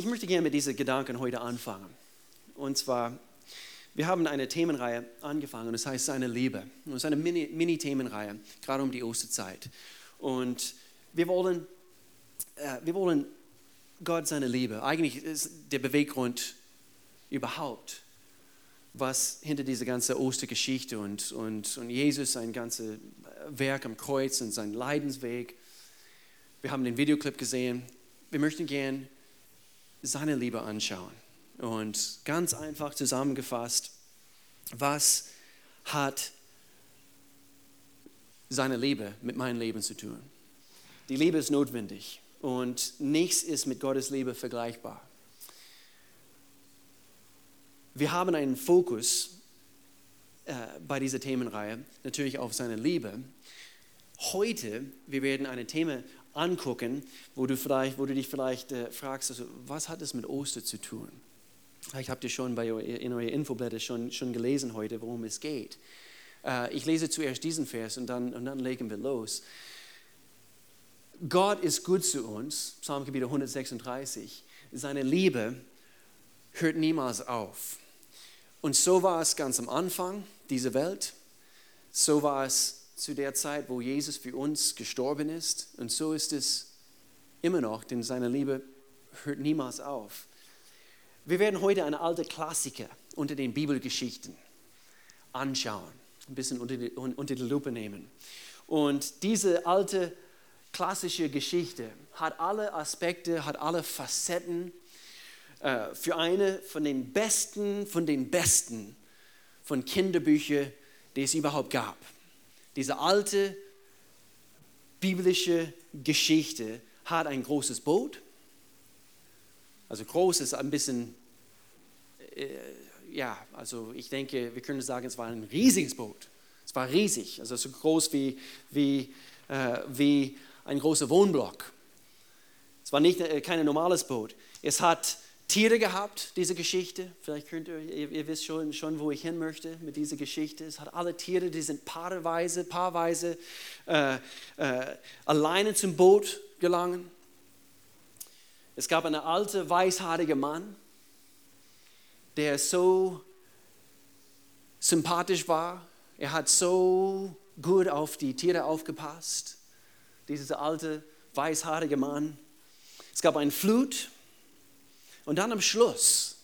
ich möchte gerne mit diesen Gedanken heute anfangen. Und zwar, wir haben eine Themenreihe angefangen, das heißt seine Liebe. Und es ist eine Mini-Themenreihe, Mini gerade um die Osterzeit. Und wir wollen, äh, wir wollen Gott seine Liebe. Eigentlich ist der Beweggrund überhaupt, was hinter dieser ganzen Ostergeschichte und, und, und Jesus, sein ganzes Werk am Kreuz und sein Leidensweg. Wir haben den Videoclip gesehen. Wir möchten gern seine Liebe anschauen. Und ganz einfach zusammengefasst, was hat seine Liebe mit meinem Leben zu tun? Die Liebe ist notwendig und nichts ist mit Gottes Liebe vergleichbar. Wir haben einen Fokus äh, bei dieser Themenreihe natürlich auf seine Liebe. Heute, wir werden eine Thema angucken, wo du, vielleicht, wo du dich vielleicht äh, fragst, also, was hat es mit Ostern zu tun? Ich habe dir schon bei, in eurer Infoblätter schon, schon gelesen heute, worum es geht. Äh, ich lese zuerst diesen Vers und dann, und dann legen wir los. Gott ist gut zu uns, Psalmkapitel 136. Seine Liebe hört niemals auf. Und so war es ganz am Anfang dieser Welt. So war es zu der Zeit, wo Jesus für uns gestorben ist. Und so ist es immer noch, denn seine Liebe hört niemals auf. Wir werden heute eine alte Klassiker unter den Bibelgeschichten anschauen, ein bisschen unter die, unter die Lupe nehmen. Und diese alte klassische Geschichte hat alle Aspekte, hat alle Facetten äh, für eine von den besten, von den besten von Kinderbüchern, die es überhaupt gab. Diese alte biblische Geschichte hat ein großes Boot. Also groß ist ein bisschen, äh, ja, also ich denke, wir können sagen, es war ein riesiges Boot. Es war riesig, also so groß wie, wie, äh, wie ein großer Wohnblock. Es war nicht äh, kein normales Boot. Es hat Tiere gehabt, diese Geschichte. Vielleicht könnt ihr, ihr, ihr, wisst schon, schon, wo ich hin möchte mit dieser Geschichte. Es hat alle Tiere, die sind paarweise, paarweise äh, äh, alleine zum Boot gelangen. Es gab einen alten, weißhaarigen Mann, der so sympathisch war. Er hat so gut auf die Tiere aufgepasst. Dieser alte, weißhaarige Mann. Es gab eine Flut und dann am Schluss,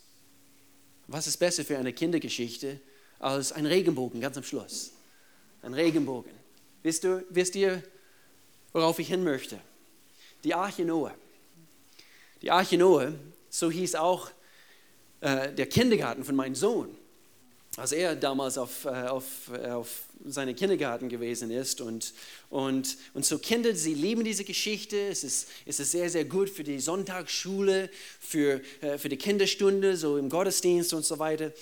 was ist besser für eine Kindergeschichte als ein Regenbogen ganz am Schluss? Ein Regenbogen. Wisst, du, wisst ihr, worauf ich hin möchte? Die Arche Noah. Die Arche Noah, so hieß auch äh, der Kindergarten von meinem Sohn als er damals auf, äh, auf, äh, auf seine Kindergarten gewesen ist. Und, und, und so Kinder, sie lieben diese Geschichte. Es ist, es ist sehr, sehr gut für die Sonntagsschule, für, äh, für die Kinderstunde, so im Gottesdienst und so weiter.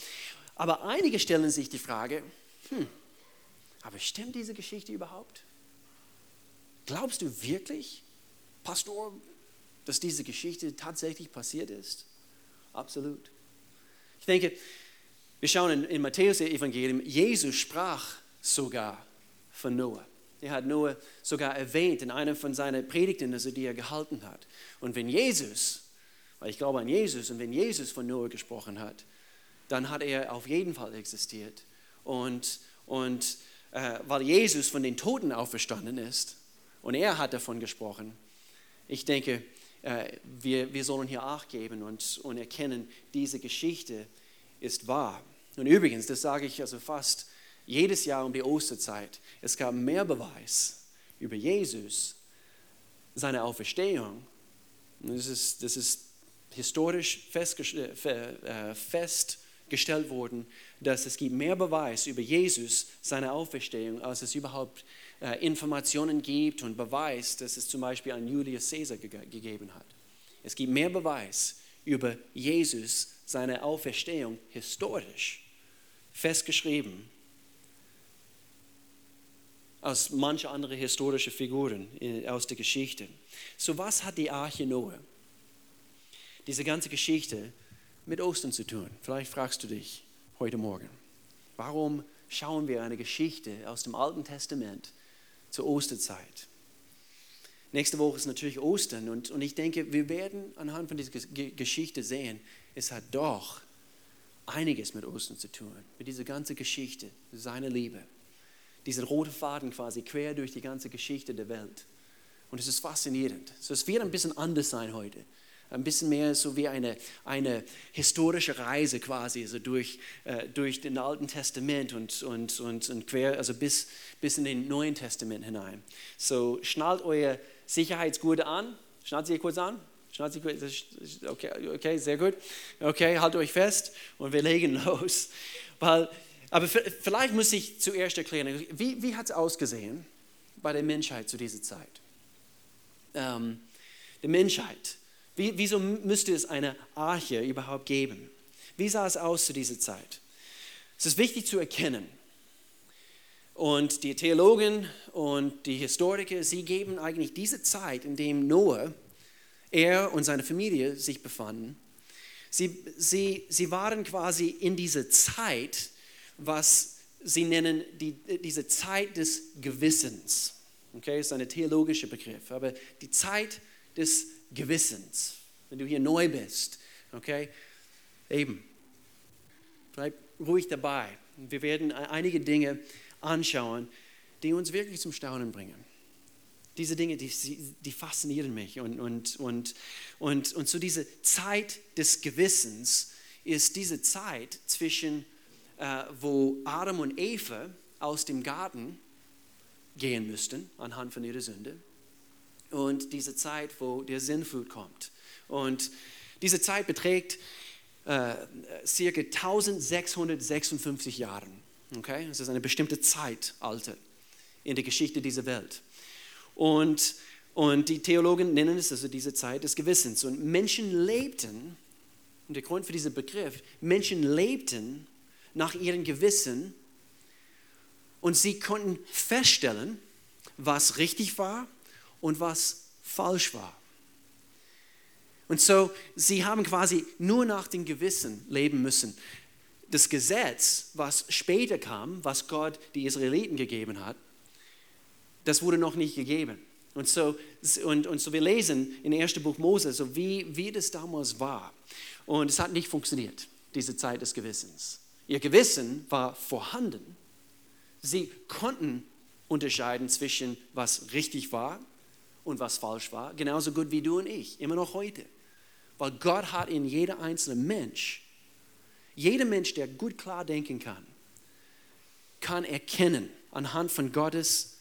Aber einige stellen sich die Frage, hm, aber stimmt diese Geschichte überhaupt? Glaubst du wirklich, Pastor, dass diese Geschichte tatsächlich passiert ist? Absolut. Ich denke, wir schauen in, in Matthäus Evangelium, Jesus sprach sogar von Noah. Er hat Noah sogar erwähnt in einer von seinen Predigten, also die er gehalten hat. Und wenn Jesus, weil ich glaube an Jesus, und wenn Jesus von Noah gesprochen hat, dann hat er auf jeden Fall existiert. Und, und äh, weil Jesus von den Toten auferstanden ist und er hat davon gesprochen, ich denke, äh, wir, wir sollen hier Acht geben und, und erkennen, diese Geschichte ist wahr. Und übrigens, das sage ich also fast jedes Jahr um die Osterzeit, es gab mehr Beweis über Jesus, seine Auferstehung. das ist, das ist historisch festgestellt, äh, festgestellt worden, dass es gibt mehr Beweis über Jesus, seine Auferstehung, als es überhaupt äh, Informationen gibt und Beweis, dass es zum Beispiel an Julius Caesar gegeben hat. Es gibt mehr Beweis über Jesus, seine Auferstehung historisch festgeschrieben als manche andere historische Figuren aus der Geschichte. So was hat die Arche Noah, diese ganze Geschichte mit Ostern zu tun? Vielleicht fragst du dich heute Morgen, warum schauen wir eine Geschichte aus dem Alten Testament zur Osterzeit? Nächste Woche ist natürlich Ostern und, und ich denke, wir werden anhand von dieser Geschichte sehen, es hat doch einiges mit Ostern zu tun, mit dieser ganzen Geschichte, seiner Liebe. Dieser rote Faden quasi quer durch die ganze Geschichte der Welt. Und es ist faszinierend. So, es wird ein bisschen anders sein heute. Ein bisschen mehr so wie eine, eine historische Reise quasi, also durch, äh, durch den Alten Testament und, und, und, und quer, also bis, bis in den Neuen Testament hinein. So schnallt euer Sicherheitsgurte an. Schnallt sie kurz an. Schnallt sie kurz, okay, okay, sehr gut. Okay, haltet euch fest und wir legen los. Weil, aber vielleicht muss ich zuerst erklären, wie, wie hat es ausgesehen bei der Menschheit zu dieser Zeit? Ähm, der Menschheit. Wie, wieso müsste es eine Arche überhaupt geben? Wie sah es aus zu dieser Zeit? Es ist wichtig zu erkennen. Und die Theologen und die Historiker, sie geben eigentlich diese Zeit, in dem Noah, er und seine Familie sich befanden, sie, sie, sie waren quasi in dieser Zeit, was sie nennen die, diese Zeit des Gewissens. Okay, ist ein theologischer Begriff, aber die Zeit des Gewissens, wenn du hier neu bist. Okay, eben, bleib ruhig dabei. Wir werden einige Dinge anschauen, die uns wirklich zum Staunen bringen. Diese Dinge, die, die faszinieren mich. Und, und, und, und, und so diese Zeit des Gewissens ist diese Zeit zwischen, äh, wo Adam und Eva aus dem Garten gehen müssten, anhand von ihrer Sünde, und diese Zeit, wo der Sinnflut kommt. Und diese Zeit beträgt äh, circa 1656 Jahre. Okay? Das ist eine bestimmte Zeitalter in der Geschichte dieser Welt. Und, und die Theologen nennen es also diese Zeit des Gewissens. Und Menschen lebten, und der Grund für diesen Begriff, Menschen lebten nach ihrem Gewissen und sie konnten feststellen, was richtig war und was falsch war. Und so, sie haben quasi nur nach dem Gewissen leben müssen das Gesetz, was später kam, was Gott die Israeliten gegeben hat, das wurde noch nicht gegeben. Und so, und, und so wir lesen in 1. Buch Mose, so wie, wie das damals war. Und es hat nicht funktioniert, diese Zeit des Gewissens. Ihr Gewissen war vorhanden. Sie konnten unterscheiden zwischen was richtig war und was falsch war, genauso gut wie du und ich, immer noch heute. Weil Gott hat in jeder einzelne Mensch jeder Mensch, der gut klar denken kann, kann erkennen anhand von Gottes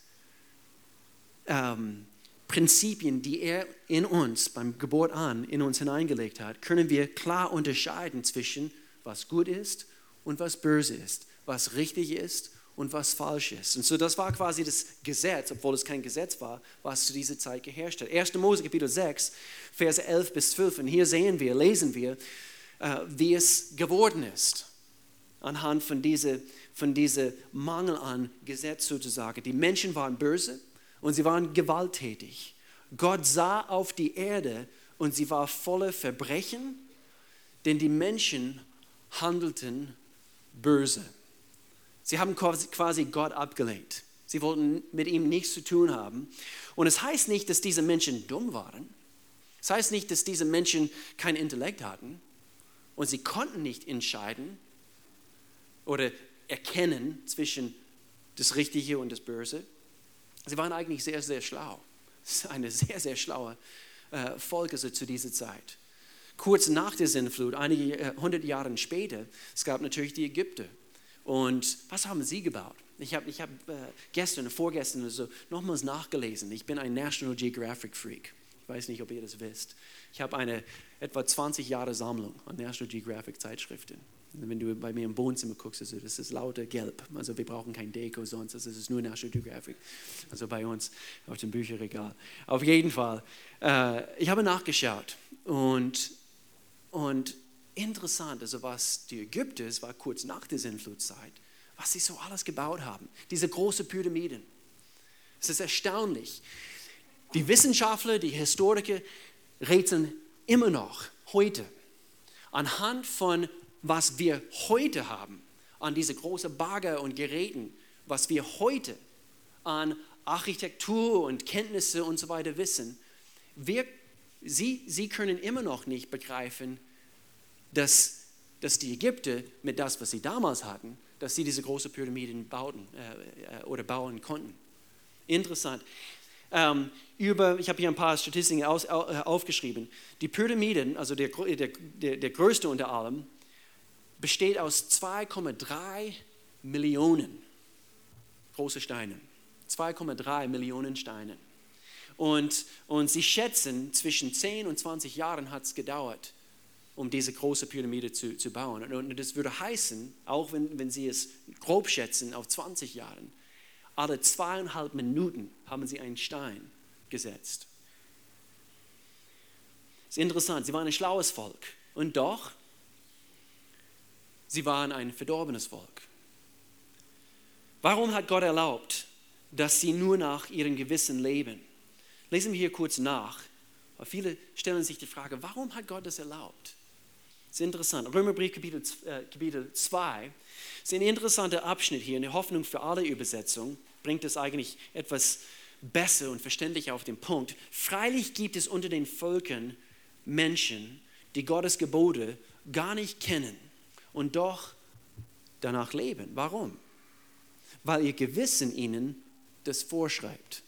ähm, Prinzipien, die er in uns beim Geburt an in uns hineingelegt hat, können wir klar unterscheiden zwischen was gut ist und was böse ist, was richtig ist und was falsch ist. Und so das war quasi das Gesetz, obwohl es kein Gesetz war, was zu dieser Zeit geherrscht hat. 1. Mose Kapitel 6, Verse 11 bis 12. Und hier sehen wir, lesen wir, äh, wie es geworden ist, anhand von diesem von diese Mangel an Gesetz sozusagen. Die Menschen waren böse und sie waren gewalttätig. Gott sah auf die Erde und sie war voller Verbrechen, denn die Menschen handelten böse. Sie haben quasi Gott abgelehnt. Sie wollten mit ihm nichts zu tun haben. Und es heißt nicht, dass diese Menschen dumm waren. Es heißt nicht, dass diese Menschen kein Intellekt hatten. Und sie konnten nicht entscheiden oder erkennen zwischen das Richtige und das Böse. Sie waren eigentlich sehr, sehr schlau. Das ist eine sehr, sehr schlaue äh, also zu dieser Zeit. Kurz nach der Sinnflut, einige äh, hundert Jahre später, es gab natürlich die Ägypter. Und was haben sie gebaut? Ich habe ich hab, äh, gestern, vorgestern also nochmals nachgelesen. Ich bin ein National Geographic Freak. Ich weiß nicht, ob ihr das wisst. Ich habe eine etwa 20 Jahre Sammlung an National Geographic Zeitschriften. Wenn du bei mir im Wohnzimmer guckst, also das ist lauter gelb. Also wir brauchen kein Deko sonst, das ist nur National Geographic. Also bei uns auf dem Bücherregal. Auf jeden Fall. Äh, ich habe nachgeschaut und, und interessant, also was die Ägypter, es war kurz nach der Sintflutzeit, was sie so alles gebaut haben. Diese großen Pyramiden. Es ist erstaunlich. Die Wissenschaftler, die Historiker rätseln immer noch heute anhand von was wir heute haben, an diese großen Bagger und Geräten, was wir heute an Architektur und Kenntnisse und so weiter wissen, wir, sie, sie können immer noch nicht begreifen, dass, dass die Ägypter mit das, was sie damals hatten, dass sie diese große Pyramiden bauten äh, äh oder bauen konnten. Interessant. Ähm, über, ich habe hier ein paar Statistiken aus, äh, aufgeschrieben. Die Pyramiden, also der, der, der größte unter allem, besteht aus 2,3 Millionen große Steine. 2,3 Millionen Steine. Und, und sie schätzen, zwischen 10 und 20 Jahren hat es gedauert, um diese große Pyramide zu, zu bauen. Und das würde heißen, auch wenn, wenn sie es grob schätzen, auf 20 Jahren, alle zweieinhalb Minuten haben sie einen Stein gesetzt. Ist interessant, sie waren ein schlaues Volk. Und doch, sie waren ein verdorbenes Volk. Warum hat Gott erlaubt, dass sie nur nach ihrem Gewissen leben? Lesen wir hier kurz nach. Viele stellen sich die Frage, warum hat Gott das erlaubt? Das ist interessant. Römerbrief Kapitel, äh, Kapitel 2 ist ein interessanter Abschnitt hier, eine Hoffnung für alle Übersetzungen, bringt es eigentlich etwas besser und verständlicher auf den Punkt. Freilich gibt es unter den Völkern Menschen, die Gottes Gebote gar nicht kennen und doch danach leben. Warum? Weil ihr Gewissen ihnen das vorschreibt.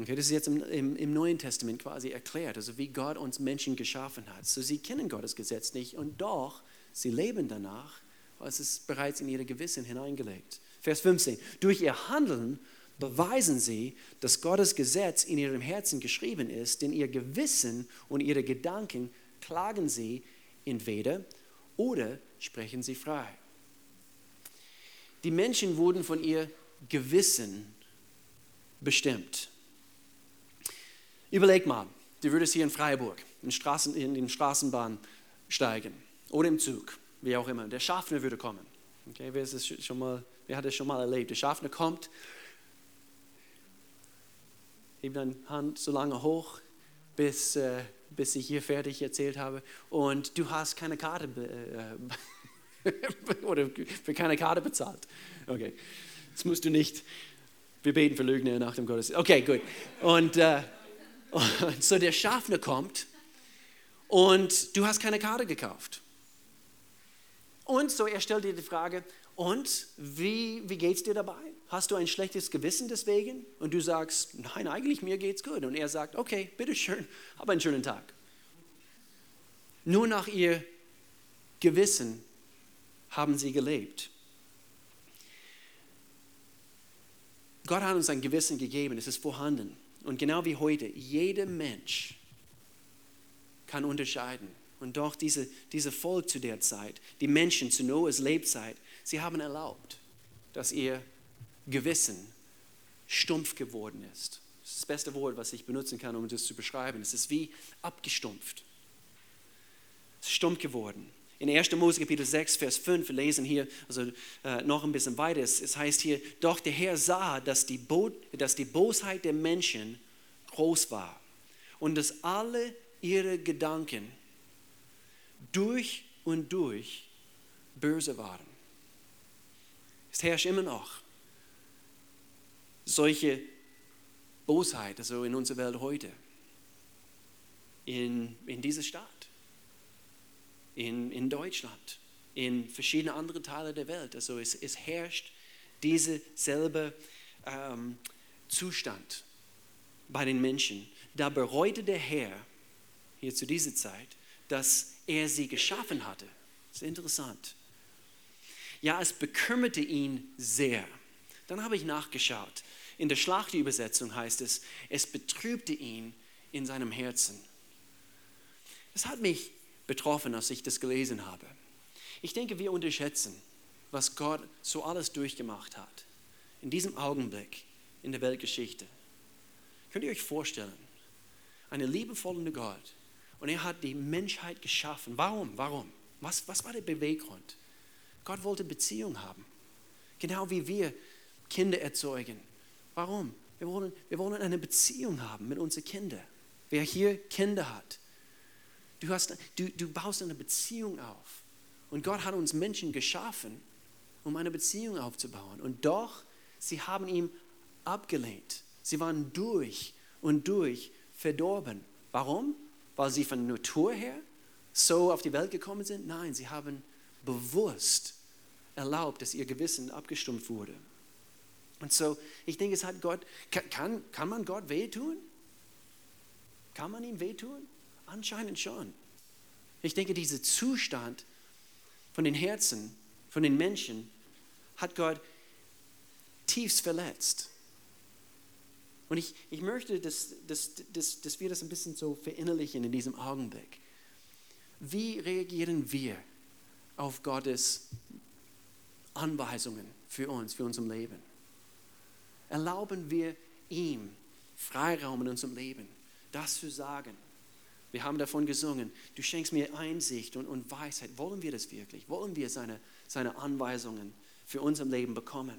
Okay, das ist jetzt im, im, im, Neuen Testament quasi erklärt, also wie Gott uns Menschen geschaffen hat. So, sie kennen Gottes Gesetz nicht und doch, sie leben danach, weil es ist bereits in ihre Gewissen hineingelegt. Vers 15. Durch ihr Handeln beweisen sie, dass Gottes Gesetz in ihrem Herzen geschrieben ist, denn ihr Gewissen und ihre Gedanken klagen sie entweder oder sprechen sie frei. Die Menschen wurden von ihr Gewissen bestimmt. Überleg mal, du würdest hier in Freiburg in, Straßen, in den Straßenbahn steigen oder im Zug, wie auch immer. Der Schaffner würde kommen. Okay, wer, ist es schon mal, wer hat das schon mal erlebt? Der Schaffner kommt, hebt deine Hand so lange hoch, bis, äh, bis ich hier fertig erzählt habe und du hast keine Karte äh, oder für keine Karte bezahlt. Okay, das musst du nicht. Wir beten für Lügner nach dem Gottesdienst. Okay, gut. Und äh, und so der Schaffner kommt und du hast keine Karte gekauft. Und so er stellt dir die Frage, und wie, wie geht es dir dabei? Hast du ein schlechtes Gewissen deswegen? Und du sagst, nein, eigentlich mir geht's gut. Und er sagt, okay, bitteschön, hab einen schönen Tag. Nur nach ihr Gewissen haben sie gelebt. Gott hat uns ein Gewissen gegeben, es ist vorhanden. Und genau wie heute, jeder Mensch kann unterscheiden. Und doch diese, diese Volk zu der Zeit, die Menschen zu Noahs Lebzeit, sie haben erlaubt, dass ihr Gewissen stumpf geworden ist. Das ist das beste Wort, was ich benutzen kann, um das zu beschreiben. Es ist wie abgestumpft. Es ist stumpf geworden. In 1. Mose Kapitel 6, Vers 5, wir lesen hier also, äh, noch ein bisschen weiter, es, es, heißt hier, doch der Herr sah, dass die, Bo dass die Bosheit der Menschen groß war und dass alle ihre Gedanken durch und durch böse waren. Es herrscht immer noch solche Bosheit also in unserer Welt heute, in, in dieser Stadt in, in Deutschland, in verschiedene andere Teile der Welt. Also es, es herrscht dieser selbe ähm, Zustand bei den Menschen. Da bereute der Herr hier zu dieser Zeit, dass er sie geschaffen hatte. Das ist interessant. Ja, es bekümmerte ihn sehr. Dann habe ich nachgeschaut. In der Schlachtübersetzung heißt es, es betrübte ihn in seinem Herzen. Das hat mich betroffen, als ich das gelesen habe. Ich denke, wir unterschätzen, was Gott so alles durchgemacht hat. In diesem Augenblick in der Weltgeschichte. Könnt ihr euch vorstellen, eine liebevolle Gott und er hat die Menschheit geschaffen. Warum? Warum? Was, was war der Beweggrund? Gott wollte Beziehung haben. Genau wie wir Kinder erzeugen. Warum? Wir wollen, wir wollen eine Beziehung haben mit unseren Kindern. Wer hier Kinder hat, Du, hast, du, du baust eine Beziehung auf. Und Gott hat uns Menschen geschaffen, um eine Beziehung aufzubauen. Und doch, sie haben ihm abgelehnt. Sie waren durch und durch verdorben. Warum? Weil sie von Natur her so auf die Welt gekommen sind? Nein, sie haben bewusst erlaubt, dass ihr Gewissen abgestumpft wurde. Und so, ich denke, es hat Gott, kann, kann man Gott wehtun? Kann man ihm wehtun? Anscheinend schon. Ich denke, dieser Zustand von den Herzen, von den Menschen, hat Gott tiefst verletzt. Und ich, ich möchte, dass, dass, dass, dass wir das ein bisschen so verinnerlichen in diesem Augenblick. Wie reagieren wir auf Gottes Anweisungen für uns, für unser Leben? Erlauben wir ihm Freiraum in unserem Leben, das zu sagen? Wir haben davon gesungen, du schenkst mir Einsicht und, und Weisheit. Wollen wir das wirklich? Wollen wir seine, seine Anweisungen für unser Leben bekommen?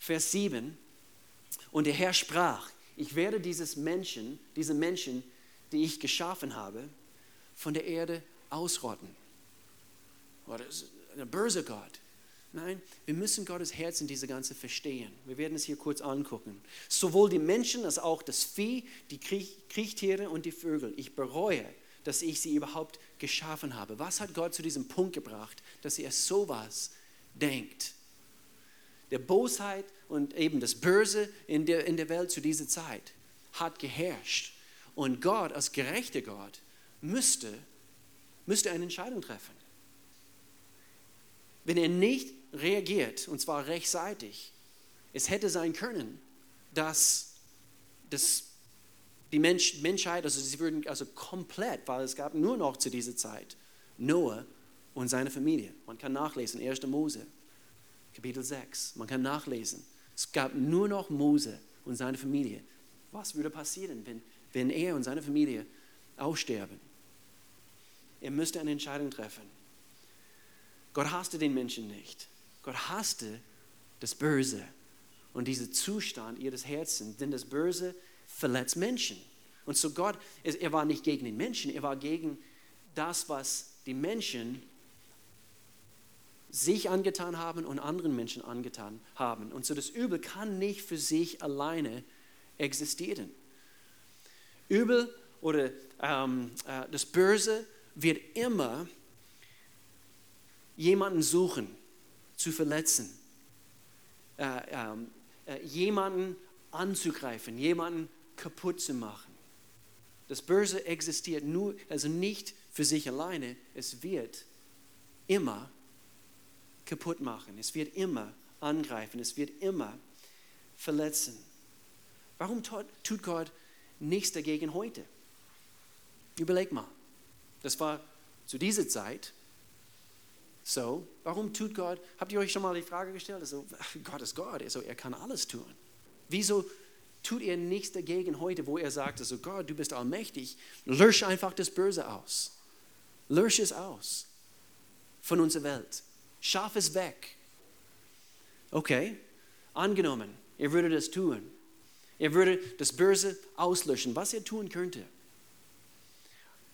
Vers 7, und der Herr sprach, ich werde dieses Menschen, diese Menschen, die ich geschaffen habe, von der Erde ausrotten. Ist ein böser Gott. Nein, wir müssen Gottes Herz in diese ganze verstehen. Wir werden es hier kurz angucken. Sowohl die Menschen als auch das Vieh, die Kriechtiere und die Vögel. Ich bereue, dass ich sie überhaupt geschaffen habe. Was hat Gott zu diesem Punkt gebracht, dass er sowas denkt? Der Bosheit und eben das Böse in der, in der Welt zu dieser Zeit hat geherrscht. Und Gott als gerechter Gott müsste, müsste eine Entscheidung treffen. Wenn er nicht reagiert, und zwar rechtzeitig, es hätte sein können, dass, dass die Mensch, Menschheit, also sie würden also komplett, weil es gab nur noch zu dieser Zeit Noah und seine Familie. Man kann nachlesen, 1. Mose, Kapitel 6. Man kann nachlesen. Es gab nur noch Mose und seine Familie. Was würde passieren, wenn, wenn er und seine Familie aussterben? Er müsste eine Entscheidung treffen. Gott hasste den Menschen nicht. Gott hasste das Böse und diesen Zustand ihres Herzens, denn das Böse verletzt Menschen. Und so Gott, er war nicht gegen den Menschen, er war gegen das, was die Menschen sich angetan haben und anderen Menschen angetan haben. Und so das Übel kann nicht für sich alleine existieren. Übel oder ähm, äh, das Böse wird immer jemanden suchen, zu verletzen, äh, ähm, äh, jemanden anzugreifen, jemanden kaputt zu machen. Das Böse existiert nur, also nicht für sich alleine, es wird immer kaputt machen. Es wird immer angreifen. Es wird immer verletzen. Warum tut Gott nichts dagegen heute? Überleg mal. Das war zu dieser Zeit so. Warum tut Gott? Habt ihr euch schon mal die Frage gestellt? Also, Gott ist Gott, also er kann alles tun. Wieso tut er nichts dagegen heute, wo er sagt, also Gott, du bist allmächtig, lösch einfach das Böse aus. Lösch es aus von unserer Welt. Schaff es weg. Okay, angenommen, er würde das tun. Er würde das Böse auslöschen, was er tun könnte.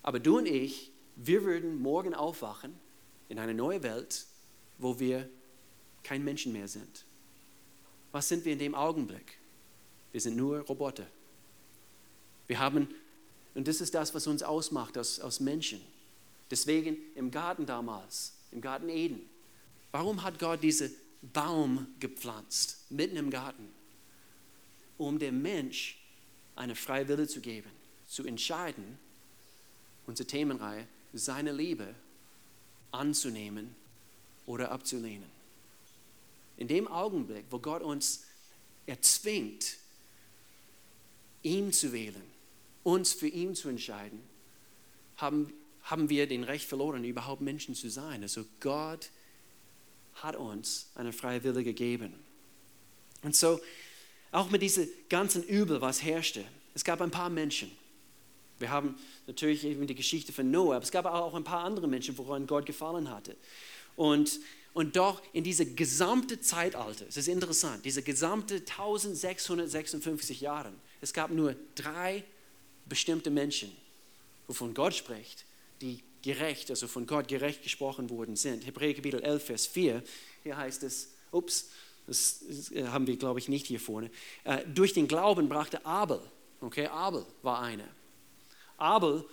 Aber du und ich, wir würden morgen aufwachen in eine neue Welt, wo wir kein Menschen mehr sind. Was sind wir in dem Augenblick? Wir sind nur Roboter. Wir haben, und das ist das, was uns ausmacht aus, aus Menschen. Deswegen im Garten damals, im Garten Eden, Warum hat Gott diesen Baum gepflanzt, mitten im Garten? Um dem Mensch eine freie Wille zu geben, zu entscheiden, unsere Themenreihe, seine Liebe anzunehmen oder abzulehnen. In dem Augenblick, wo Gott uns erzwingt, ihn zu wählen, uns für ihn zu entscheiden, haben, haben wir den Recht verloren, überhaupt Menschen zu sein. Also Gott hat uns eine freie Wille gegeben. Und so, auch mit diesem ganzen Übel, was herrschte, es gab ein paar Menschen. Wir haben natürlich eben die Geschichte von Noah, aber es gab auch ein paar andere Menschen, woran Gott gefallen hatte. Und, und doch in diese gesamte Zeitalter, es ist interessant, diese gesamte 1656 Jahre, es gab nur drei bestimmte Menschen, wovon Gott spricht, die gerecht, also von Gott gerecht gesprochen worden sind. Hebräer Kapitel 11, Vers 4, hier heißt es, ups, das haben wir, glaube ich, nicht hier vorne. Äh, durch den Glauben brachte Abel, okay, Abel war einer. Abel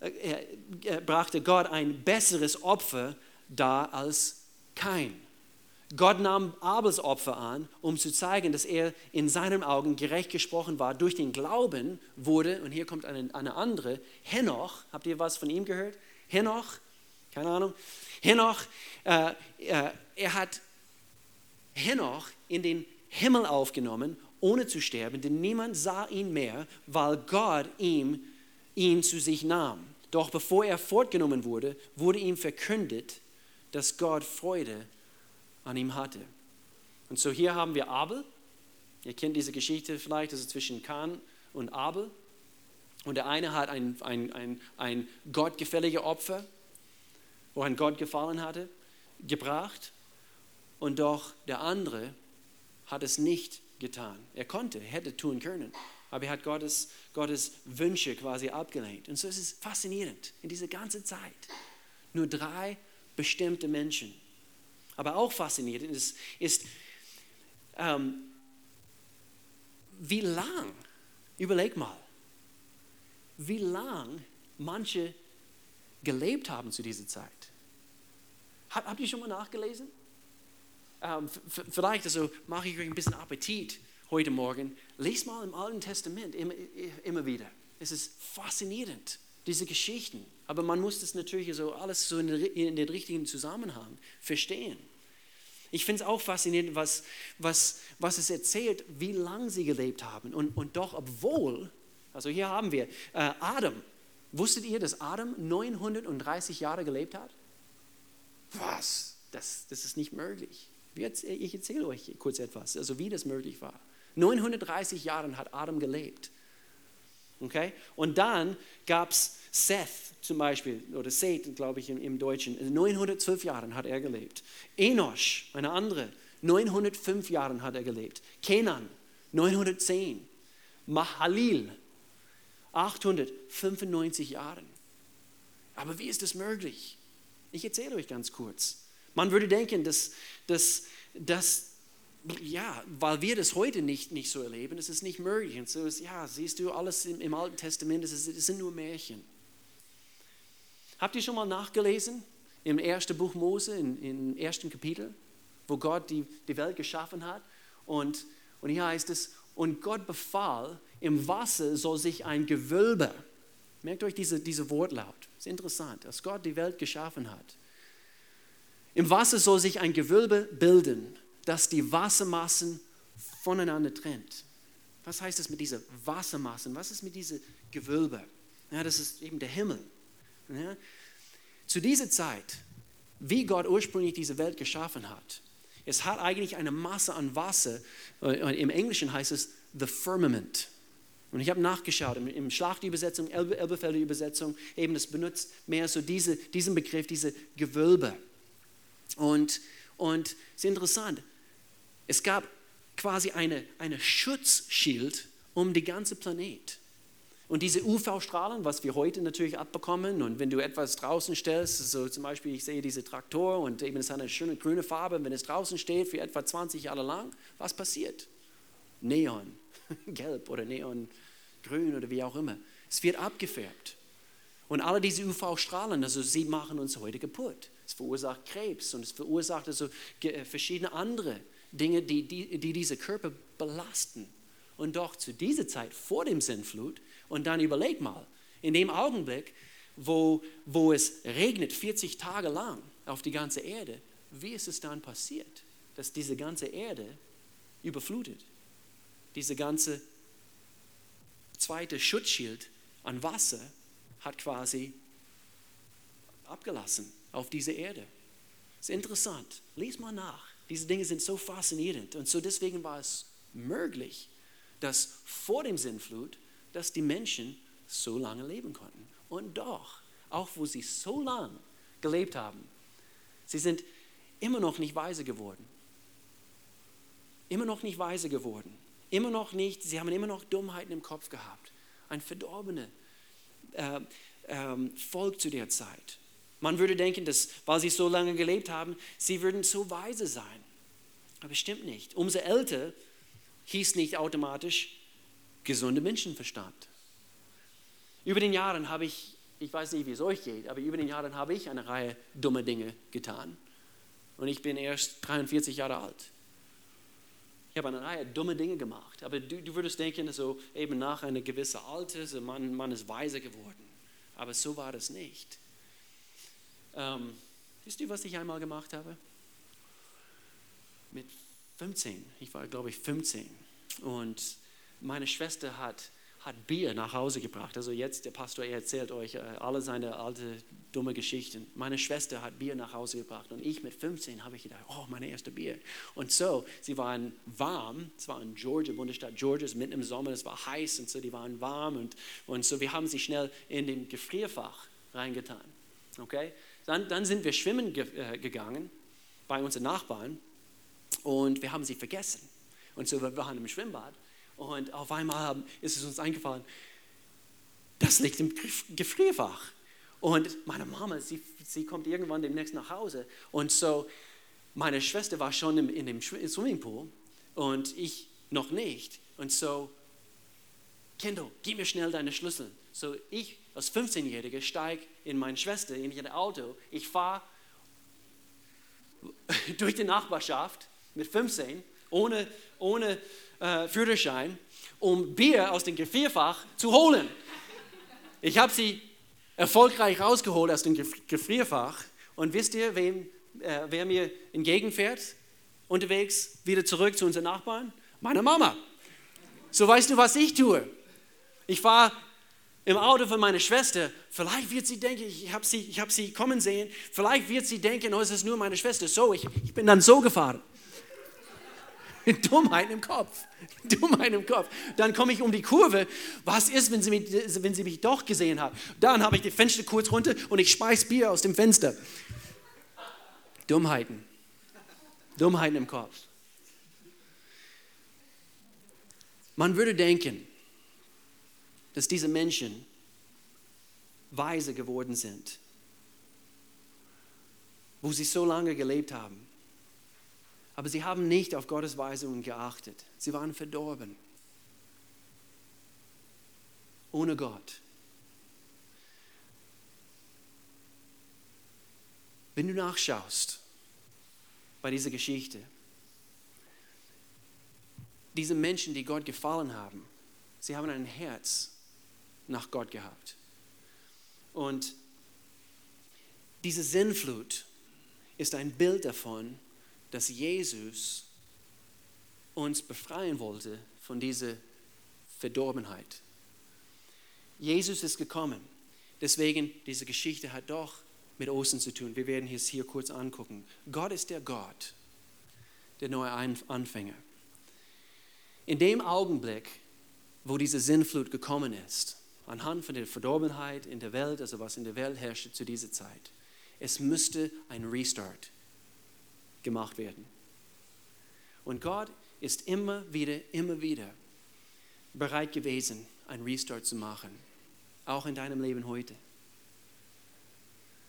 äh, brachte Gott ein besseres Opfer dar als kein. Gott nahm Abels Opfer an, um zu zeigen, dass er in seinen Augen gerecht gesprochen war. Durch den Glauben wurde, und hier kommt eine, eine andere, Henoch, habt ihr was von ihm gehört? Henoch, keine Ahnung. Henoch, äh, äh, er hat Henoch in den Himmel aufgenommen, ohne zu sterben, denn niemand sah ihn mehr, weil Gott ihm, ihn zu sich nahm. Doch bevor er fortgenommen wurde, wurde ihm verkündet, dass Gott Freude an ihm hatte. Und so hier haben wir Abel. Ihr kennt diese Geschichte vielleicht, das ist zwischen Kahn und Abel. Und der eine hat ein, ein, ein, ein gottgefälliges Opfer, wo ein Gott gefallen hatte, gebracht. Und doch der andere hat es nicht getan. Er konnte, hätte tun können, aber er hat Gottes, Gottes Wünsche quasi abgelehnt. Und so ist es faszinierend in dieser ganzen Zeit. Nur drei bestimmte Menschen. Aber auch faszinierend ist, ist ähm, wie lang, überleg mal, wie lang manche gelebt haben zu dieser Zeit. Habt ihr schon mal nachgelesen? Ähm, vielleicht also mache ich euch ein bisschen Appetit heute Morgen. Lest mal im Alten Testament immer, immer wieder. Es ist faszinierend, diese Geschichten. Aber man muss das natürlich so alles so in, den richtigen Zusammenhang verstehen. Ich finde es auch faszinierend, was, was, was es erzählt, wie lange sie gelebt haben. Und, und doch, obwohl, also hier haben wir äh, Adam. Wusstet ihr, dass Adam 930 Jahre gelebt hat? Was? Das, das ist nicht möglich. Ich erzähle euch kurz etwas, also wie das möglich war. 930 Jahre hat Adam gelebt. Okay? Und dann gab es Seth zum Beispiel, oder Seth, glaube ich im, im Deutschen. 912 Jahre hat er gelebt. Enosh, eine andere, 905 Jahre hat er gelebt. Kenan, 910. Mahalil, 895 Jahre. Aber wie ist das möglich? Ich erzähle euch ganz kurz. Man würde denken, dass, dass, dass ja, weil wir das heute nicht, nicht so erleben, ist es nicht möglich. Und so ist, ja, siehst du, alles im, im Alten Testament, es, sind nur Märchen. Habt ihr schon mal nachgelesen im ersten Buch Mose, im in ersten Kapitel, wo Gott die, die Welt geschaffen hat? Und, und hier heißt es, und Gott befahl, im Wasser soll sich ein Gewölbe, merkt euch diese, diese Wortlaut, ist interessant, dass Gott die Welt geschaffen hat. Im Wasser soll sich ein Gewölbe bilden, das die Wassermassen voneinander trennt. Was heißt das mit diesen Wassermassen? Was ist mit diesem Gewölbe? Ja, das ist eben der Himmel. Ja. Zu dieser Zeit, wie Gott ursprünglich diese Welt geschaffen hat, es hat eigentlich eine Masse an Wasser, äh, im Englischen heißt es the firmament. Und ich habe nachgeschaut, im, im Schlachtübersetzung, Elbe, Elbefelder Übersetzung, eben das benutzt mehr so diese, diesen Begriff, diese Gewölbe. Und, und es ist interessant, es gab quasi eine, eine Schutzschild um die ganze Planet. Und diese UV-Strahlen, was wir heute natürlich abbekommen, und wenn du etwas draußen stellst, so zum Beispiel, ich sehe diese Traktor und eben es hat eine schöne grüne Farbe, wenn es draußen steht für etwa 20 Jahre lang, was passiert? Neon, gelb oder neongrün oder wie auch immer. Es wird abgefärbt. Und alle diese UV-Strahlen, also sie machen uns heute kaputt. Es verursacht Krebs und es verursacht also äh, verschiedene andere Dinge, die, die, die diese Körper belasten. Und doch zu dieser Zeit vor dem Sintflut, und dann überleg mal, in dem Augenblick, wo, wo es regnet 40 Tage lang auf die ganze Erde, wie ist es dann passiert, dass diese ganze Erde überflutet? Diese ganze zweite Schutzschild an Wasser hat quasi abgelassen auf diese Erde. Das ist interessant. Lies mal nach. Diese Dinge sind so faszinierend. Und so deswegen war es möglich, dass vor dem Sinnflut, dass die Menschen so lange leben konnten. Und doch, auch wo sie so lange gelebt haben, sie sind immer noch nicht weise geworden. Immer noch nicht weise geworden. Immer noch nicht, sie haben immer noch Dummheiten im Kopf gehabt. Ein verdorbenes äh, äh, Volk zu der Zeit. Man würde denken, dass, weil sie so lange gelebt haben, sie würden so weise sein. Aber stimmt nicht. Umso älter hieß nicht automatisch gesunder Menschenverstand. Über den Jahren habe ich, ich weiß nicht, wie es euch geht, aber über den Jahren habe ich eine Reihe dummer Dinge getan. Und ich bin erst 43 Jahre alt. Ich habe eine Reihe dummer Dinge gemacht. Aber du, du würdest denken, so eben nach einer gewissen Alter, so man, man ist weiser geworden. Aber so war das nicht. Ähm, wisst ihr, was ich einmal gemacht habe? Mit 15. Ich war, glaube ich, 15. Und meine Schwester hat, hat Bier nach Hause gebracht. Also jetzt, der Pastor er erzählt euch äh, alle seine alte, dumme Geschichten. Meine Schwester hat Bier nach Hause gebracht. Und ich mit 15 habe ich gedacht, oh, meine erste Bier. Und so, sie waren warm. Es war in Georgia, Bundesstaat Georgia, mitten im Sommer, es war heiß und so, die waren warm. Und, und so, wir haben sie schnell in den Gefrierfach reingetan. Okay? Dann, dann sind wir schwimmen ge äh, gegangen bei unseren Nachbarn und wir haben sie vergessen. Und so, wir waren im Schwimmbad und auf einmal ist es uns eingefallen, das liegt im Gefrierfach. Und meine Mama, sie, sie kommt irgendwann demnächst nach Hause. Und so, meine Schwester war schon im, in dem Swimmingpool und ich noch nicht. Und so, Kendall, gib mir schnell deine Schlüssel. So, ich als 15-Jähriger steige in meine Schwester in ihr Auto. Ich fahre durch die Nachbarschaft mit 15, ohne, ohne äh, Führerschein, um Bier aus dem Gefrierfach zu holen. Ich habe sie erfolgreich rausgeholt aus dem Gefrierfach. Und wisst ihr, wem, äh, wer mir entgegenfährt? Unterwegs wieder zurück zu unseren Nachbarn? Meine Mama. So weißt du, was ich tue? Ich fahre im Auto von meiner Schwester. Vielleicht wird sie denken, ich habe sie, hab sie kommen sehen. Vielleicht wird sie denken, oh, es ist nur meine Schwester. So, ich, ich bin dann so gefahren. Dummheit im Kopf. Dummheit im Kopf. Dann komme ich um die Kurve. Was ist, wenn sie, mich, wenn sie mich doch gesehen hat? Dann habe ich die Fenster kurz runter und ich speis Bier aus dem Fenster. Dummheiten. Dummheiten im Kopf. Man würde denken, dass diese Menschen weise geworden sind, wo sie so lange gelebt haben. Aber sie haben nicht auf Gottes Weisungen geachtet. Sie waren verdorben. Ohne Gott. Wenn du nachschaust bei dieser Geschichte, diese Menschen, die Gott gefallen haben, sie haben ein Herz nach Gott gehabt. Und diese Sinnflut ist ein Bild davon, dass Jesus uns befreien wollte von dieser Verdorbenheit. Jesus ist gekommen. Deswegen, diese Geschichte hat doch mit Ostern zu tun. Wir werden es hier kurz angucken. Gott ist der Gott, der neue Anfänger. In dem Augenblick, wo diese Sinnflut gekommen ist, anhand von der Verdorbenheit in der Welt, also was in der Welt herrschte zu dieser Zeit, es müsste ein Restart gemacht werden. Und Gott ist immer wieder, immer wieder bereit gewesen, einen Restart zu machen, auch in deinem Leben heute.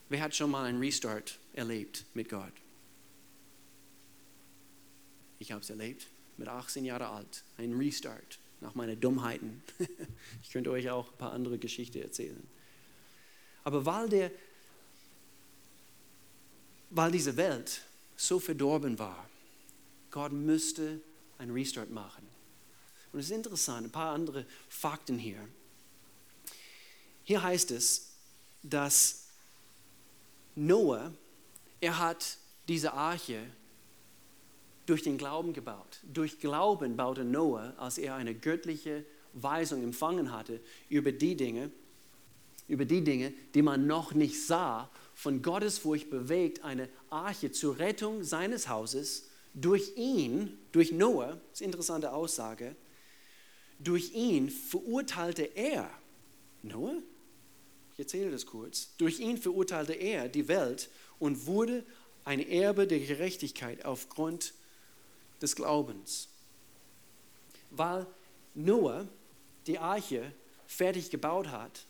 Wer hat schon mal einen Restart erlebt mit Gott? Ich habe es erlebt, mit 18 Jahren alt, ein Restart nach meinen Dummheiten. ich könnte euch auch ein paar andere Geschichten erzählen. Aber weil, der, weil diese Welt so verdorben war. Gott müsste einen Restart machen. Und es ist interessant, ein paar andere Fakten hier. Hier heißt es, dass Noah, er hat diese Arche durch den Glauben gebaut. Durch Glauben baute Noah, als er eine göttliche Weisung empfangen hatte über die Dinge, über die Dinge, die man noch nicht sah. Von Gottesfurcht bewegt, eine Arche zur Rettung seines Hauses durch ihn, durch Noah, das ist eine interessante Aussage, durch ihn verurteilte er, Noah, ich erzähle das kurz, durch ihn verurteilte er die Welt und wurde ein Erbe der Gerechtigkeit aufgrund des Glaubens. Weil Noah die Arche fertig gebaut hat,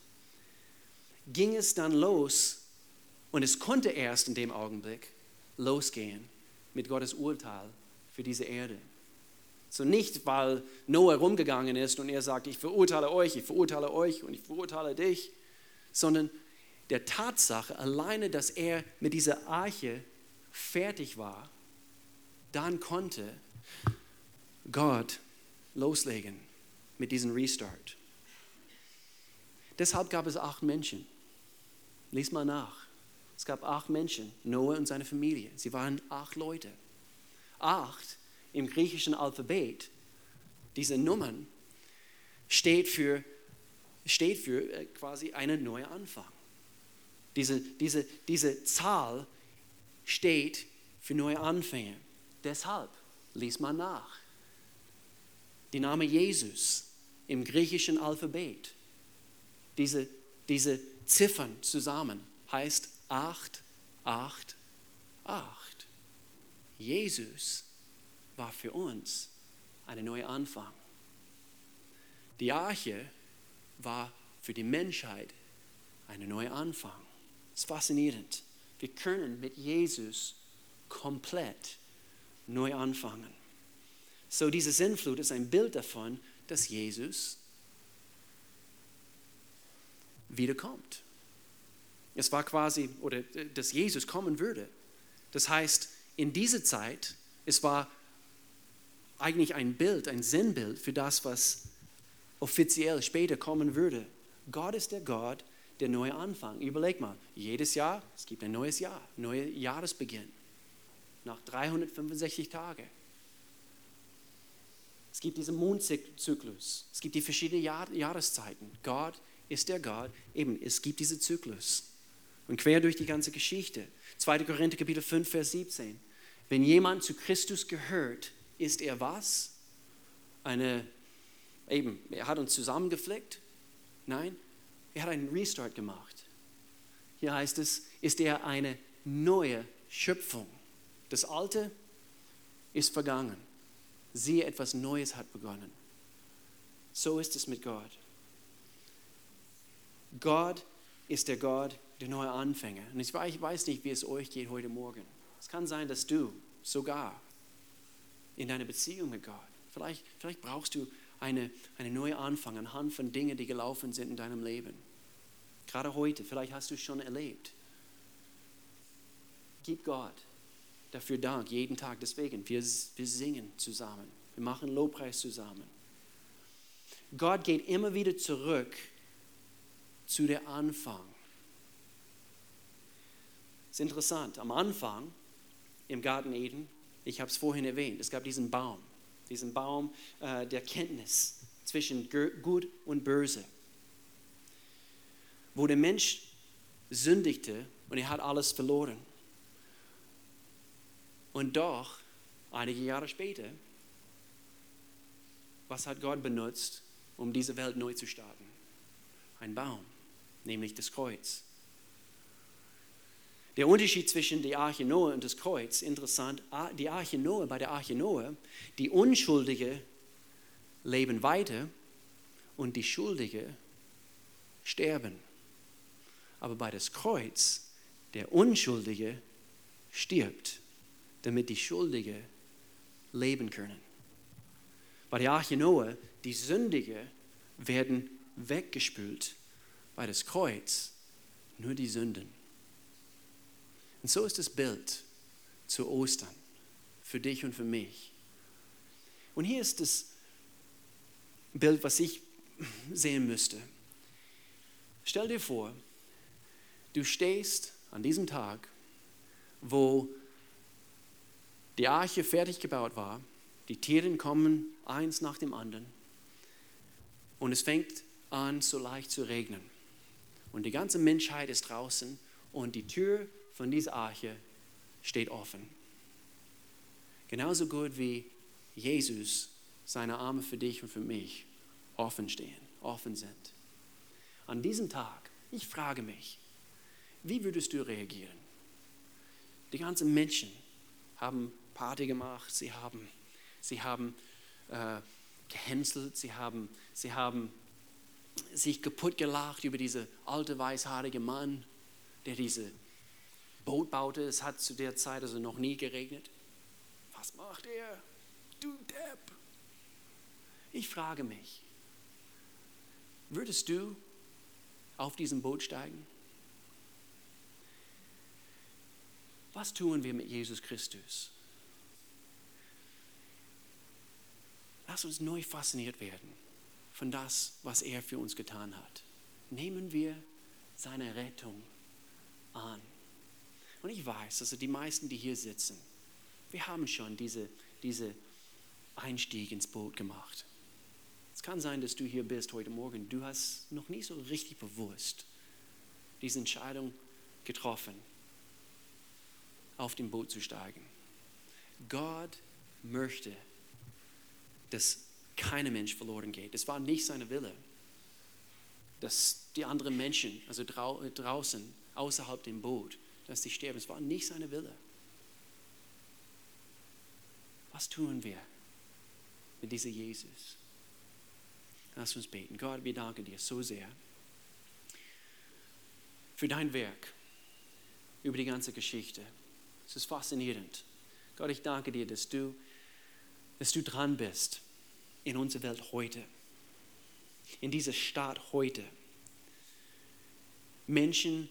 ging es dann los, und es konnte erst in dem Augenblick losgehen mit Gottes Urteil für diese Erde. So nicht, weil Noah rumgegangen ist und er sagt, ich verurteile euch, ich verurteile euch und ich verurteile dich, sondern der Tatsache alleine, dass er mit dieser Arche fertig war, dann konnte Gott loslegen mit diesem Restart. Deshalb gab es acht Menschen. Lies mal nach. Es gab acht Menschen, Noah und seine Familie. Sie waren acht Leute. Acht im griechischen Alphabet, diese Nummern, steht für, steht für äh, quasi einen neuen Anfang. Diese, diese, diese Zahl steht für neue Anfänge. Deshalb, lies mal nach. Der Name Jesus im griechischen Alphabet, diese, diese Ziffern zusammen heißt 8, 8, 8. Jesus war für uns ein neuer Anfang. Die Arche war für die Menschheit ein neuer Anfang. Das ist faszinierend. Wir können mit Jesus komplett neu anfangen. So, diese Sinnflut ist ein Bild davon, dass Jesus wiederkommt. Es war quasi, oder äh, dass Jesus kommen würde. Das heißt, in dieser Zeit, es war eigentlich ein Bild, ein Sinnbild für das, was offiziell später kommen würde. Gott ist der Gott der neue Anfang. Überleg mal, jedes Jahr, es gibt ein neues Jahr, neuer Jahresbeginn. Nach 365 Tagen. Es gibt diesen Mondzyklus. Es gibt die verschiedenen Jahr Jahreszeiten. Gott ist der Gott. Eben, es gibt diesen Zyklus. Und quer durch die ganze Geschichte. 2. Korinther Kapitel 5, Vers 17. Wenn jemand zu Christus gehört, ist er was? Eine, eben, er hat uns zusammengeflickt? Nein, er hat einen Restart gemacht. Hier heißt es, ist er eine neue Schöpfung. Das Alte ist vergangen. Siehe, etwas Neues hat begonnen. So ist es mit Gott. Gott ist der Gott der neuen Anfänge. Und ich weiß nicht, wie es euch geht heute Morgen. Es kann sein, dass du sogar in deiner Beziehung mit Gott, vielleicht, vielleicht brauchst du eine, eine neue Anfang anhand von Dingen, die gelaufen sind in deinem Leben. Gerade heute, vielleicht hast du es schon erlebt. Gib Gott dafür Dank jeden Tag. Deswegen, wir, wir singen zusammen. Wir machen Lobpreis zusammen. Gott geht immer wieder zurück zu der Anfang. Es ist interessant, am Anfang im Garten Eden ich habe es vorhin erwähnt, es gab diesen Baum, diesen Baum äh, der Kenntnis zwischen Gut und Böse, wo der Mensch sündigte und er hat alles verloren. Und doch, einige Jahre später, was hat Gott benutzt, um diese Welt neu zu starten? Ein Baum, nämlich das Kreuz. Der Unterschied zwischen der Arche Noah und das Kreuz, interessant, die Arche Noah, bei der Arche Noah, die Unschuldige leben weiter und die Schuldige sterben. Aber bei das Kreuz, der Unschuldige stirbt, damit die Schuldige leben können. Bei der Arche Noah, die Sündige werden weggespült. Bei das Kreuz nur die Sünden. Und so ist das Bild zu Ostern für dich und für mich. Und hier ist das Bild, was ich sehen müsste. Stell dir vor, du stehst an diesem Tag, wo die Arche fertig gebaut war, die Tiere kommen eins nach dem anderen und es fängt an, so leicht zu regnen. Und die ganze Menschheit ist draußen und die Tür von dieser Arche steht offen. Genauso gut wie Jesus seine Arme für dich und für mich offen stehen, offen sind. An diesem Tag, ich frage mich, wie würdest du reagieren? Die ganzen Menschen haben Party gemacht, sie haben, sie haben äh, gehänselt, sie haben, sie haben sich kaputt gelacht über diesen alte weißhaarige Mann, der diese Boot baute. Es hat zu der Zeit also noch nie geregnet. was macht er? Du Depp. Ich frage mich, würdest du auf diesem Boot steigen? Was tun wir mit Jesus Christus? Lass uns neu fasziniert werden von das, was er für uns getan hat. Nehmen wir seine Rettung an. Und ich weiß, also die meisten, die hier sitzen, wir haben schon diese, diese Einstieg ins Boot gemacht. Es kann sein, dass du hier bist heute Morgen. Du hast noch nie so richtig bewusst diese Entscheidung getroffen, auf dem Boot zu steigen. Gott möchte, dass kein Mensch verloren geht. Es war nicht seine Wille, dass die anderen Menschen, also draußen, außerhalb dem Boot, dass sie sterben. Es war nicht seine Wille. Was tun wir mit diesem Jesus? Lass uns beten. Gott, wir danken dir so sehr für dein Werk über die ganze Geschichte. Es ist faszinierend. Gott, ich danke dir, dass du, dass du dran bist in unserer Welt heute, in dieser Stadt heute. Menschen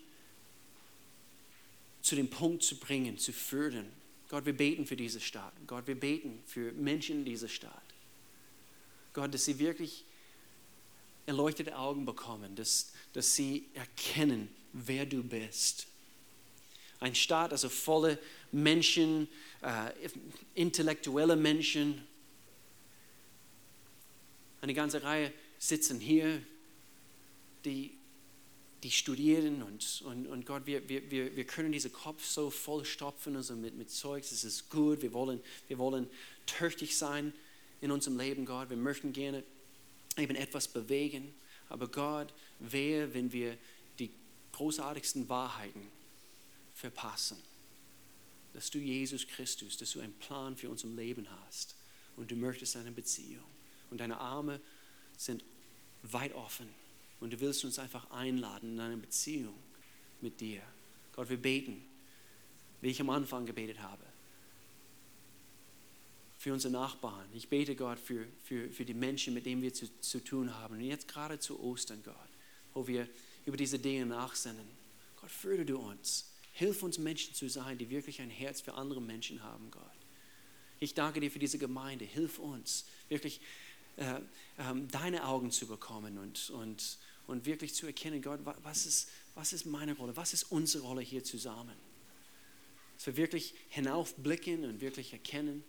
zu dem Punkt zu bringen, zu fördern. Gott, wir beten für diese Stadt. Gott, wir beten für Menschen in dieser Stadt. Gott, dass sie wirklich erleuchtete Augen bekommen, dass, dass sie erkennen, wer du bist. Ein Staat, also volle Menschen, äh, intellektuelle Menschen. Eine ganze Reihe sitzen hier, die, die studieren und, und, und Gott, wir, wir, wir können diesen Kopf so vollstopfen also mit, mit Zeugs, es ist gut, wir wollen, wir wollen tüchtig sein in unserem Leben, Gott, wir möchten gerne eben etwas bewegen. Aber Gott, wehe, wenn wir die großartigsten Wahrheiten verpassen. Dass du Jesus Christus, dass du einen Plan für unser Leben hast und du möchtest eine Beziehung. Und deine Arme sind weit offen und du willst uns einfach einladen in eine Beziehung mit dir. Gott, wir beten, wie ich am Anfang gebetet habe für unsere Nachbarn. Ich bete Gott für, für, für die Menschen, mit denen wir zu, zu tun haben. Und jetzt gerade zu Ostern, Gott, wo wir über diese Dinge nachsinnen. Gott, fördere du uns. Hilf uns Menschen zu sein, die wirklich ein Herz für andere Menschen haben, Gott. Ich danke dir für diese Gemeinde. Hilf uns, wirklich äh, äh, deine Augen zu bekommen und, und, und wirklich zu erkennen, Gott, was ist, was ist meine Rolle, was ist unsere Rolle hier zusammen. Dass wir wirklich hinaufblicken und wirklich erkennen,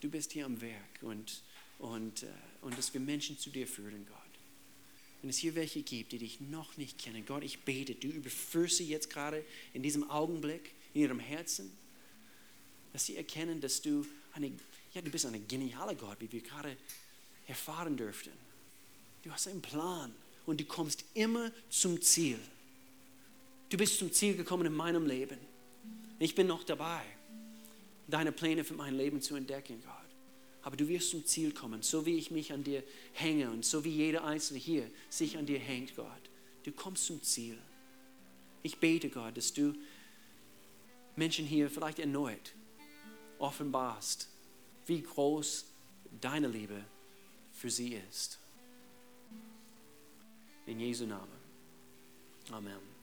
du bist hier am Werk und, und, äh, und dass wir Menschen zu dir führen, Gott. Wenn es hier welche gibt, die dich noch nicht kennen, Gott, ich bete, du überführst sie jetzt gerade in diesem Augenblick, in ihrem Herzen, dass sie erkennen, dass du eine, ja, du bist ein genialer Gott, wie wir gerade erfahren dürften. Du hast einen Plan und du kommst immer zum Ziel. Du bist zum Ziel gekommen in meinem Leben. Ich bin noch dabei deine Pläne für mein Leben zu entdecken, Gott. Aber du wirst zum Ziel kommen, so wie ich mich an dir hänge und so wie jeder Einzelne hier sich an dir hängt, Gott. Du kommst zum Ziel. Ich bete, Gott, dass du Menschen hier vielleicht erneut offenbarst, wie groß deine Liebe für sie ist. In Jesu Namen. Amen.